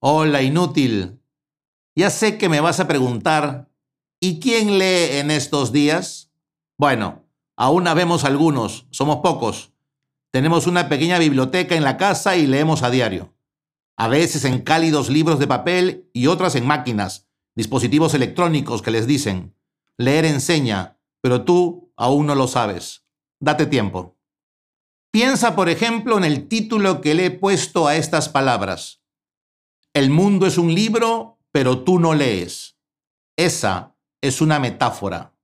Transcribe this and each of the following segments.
Hola, inútil. Ya sé que me vas a preguntar, ¿y quién lee en estos días? Bueno, aún vemos algunos, somos pocos. Tenemos una pequeña biblioteca en la casa y leemos a diario. A veces en cálidos libros de papel y otras en máquinas, dispositivos electrónicos que les dicen, leer enseña, pero tú aún no lo sabes. Date tiempo. Piensa, por ejemplo, en el título que le he puesto a estas palabras. El mundo es un libro, pero tú no lees. Esa es una metáfora.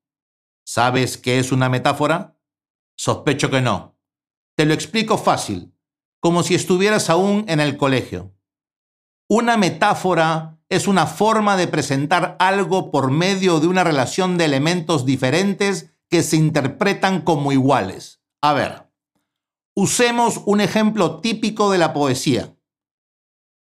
¿Sabes qué es una metáfora? Sospecho que no. Te lo explico fácil, como si estuvieras aún en el colegio. Una metáfora es una forma de presentar algo por medio de una relación de elementos diferentes que se interpretan como iguales. A ver, usemos un ejemplo típico de la poesía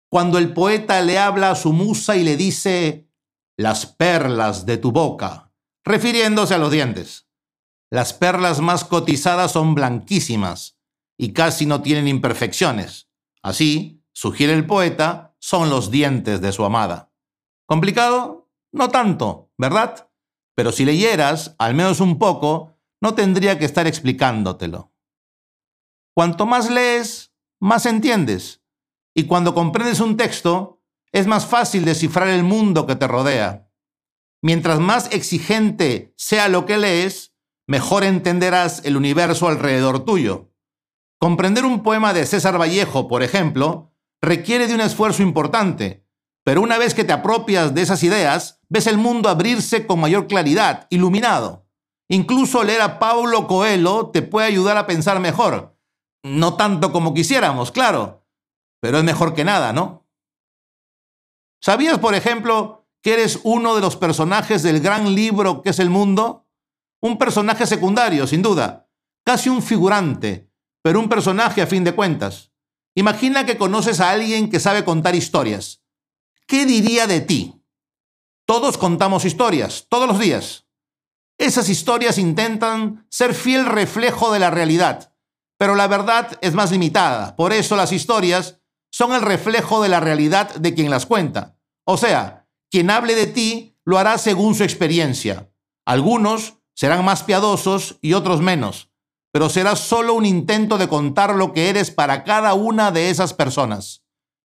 cuando el poeta le habla a su musa y le dice, las perlas de tu boca, refiriéndose a los dientes. Las perlas más cotizadas son blanquísimas y casi no tienen imperfecciones. Así, sugiere el poeta, son los dientes de su amada. ¿Complicado? No tanto, ¿verdad? Pero si leyeras, al menos un poco, no tendría que estar explicándotelo. Cuanto más lees, más entiendes. Y cuando comprendes un texto, es más fácil descifrar el mundo que te rodea. Mientras más exigente sea lo que lees, mejor entenderás el universo alrededor tuyo. Comprender un poema de César Vallejo, por ejemplo, requiere de un esfuerzo importante, pero una vez que te apropias de esas ideas, ves el mundo abrirse con mayor claridad, iluminado. Incluso leer a Paulo Coelho te puede ayudar a pensar mejor. No tanto como quisiéramos, claro, pero es mejor que nada, ¿no? ¿Sabías, por ejemplo, que eres uno de los personajes del gran libro que es el mundo? Un personaje secundario, sin duda, casi un figurante, pero un personaje a fin de cuentas. Imagina que conoces a alguien que sabe contar historias. ¿Qué diría de ti? Todos contamos historias, todos los días. Esas historias intentan ser fiel reflejo de la realidad, pero la verdad es más limitada. Por eso las historias son el reflejo de la realidad de quien las cuenta. O sea, quien hable de ti lo hará según su experiencia. Algunos serán más piadosos y otros menos, pero será solo un intento de contar lo que eres para cada una de esas personas.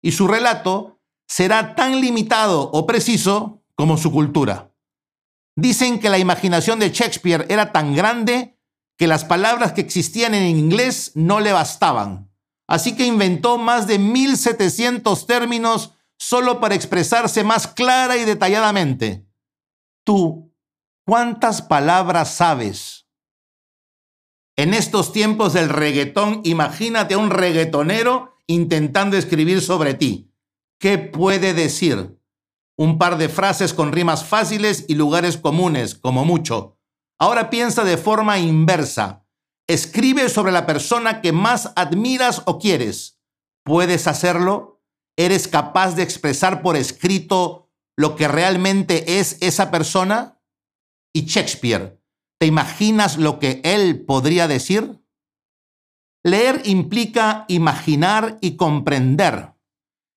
Y su relato será tan limitado o preciso como su cultura. Dicen que la imaginación de Shakespeare era tan grande que las palabras que existían en inglés no le bastaban. Así que inventó más de 1700 términos solo para expresarse más clara y detalladamente. Tú, ¿cuántas palabras sabes? En estos tiempos del reggaetón, imagínate a un reggaetonero intentando escribir sobre ti. ¿Qué puede decir? Un par de frases con rimas fáciles y lugares comunes, como mucho. Ahora piensa de forma inversa. Escribe sobre la persona que más admiras o quieres. ¿Puedes hacerlo? ¿Eres capaz de expresar por escrito lo que realmente es esa persona? ¿Y Shakespeare? ¿Te imaginas lo que él podría decir? Leer implica imaginar y comprender.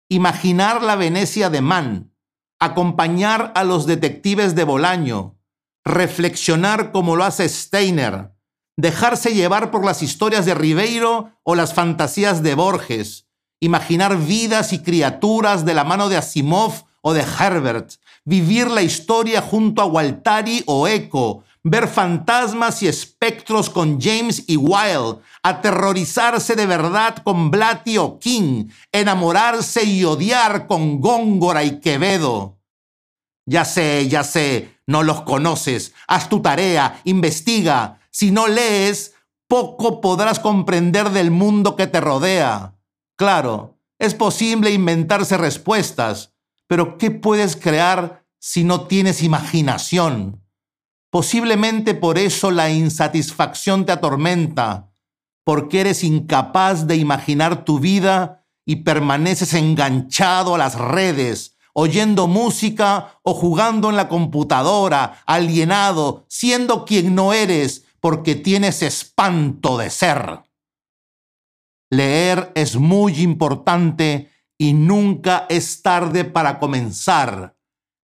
Imaginar la Venecia de Mann, acompañar a los detectives de Bolaño, reflexionar como lo hace Steiner, dejarse llevar por las historias de Ribeiro o las fantasías de Borges, imaginar vidas y criaturas de la mano de Asimov o de Herbert, vivir la historia junto a Waltari o Eco, ver fantasmas y espectros con James y Wilde, aterrorizarse de verdad con Blatty o King, enamorarse y odiar con Góngora y Quevedo. Ya sé, ya sé, no los conoces, haz tu tarea, investiga, si no lees, poco podrás comprender del mundo que te rodea. Claro, es posible inventarse respuestas, pero ¿qué puedes crear si no tienes imaginación? Posiblemente por eso la insatisfacción te atormenta, porque eres incapaz de imaginar tu vida y permaneces enganchado a las redes oyendo música o jugando en la computadora, alienado, siendo quien no eres porque tienes espanto de ser. Leer es muy importante y nunca es tarde para comenzar.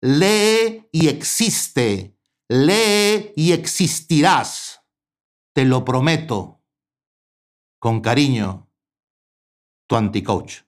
Lee y existe. Lee y existirás. Te lo prometo. Con cariño, tu anticoach.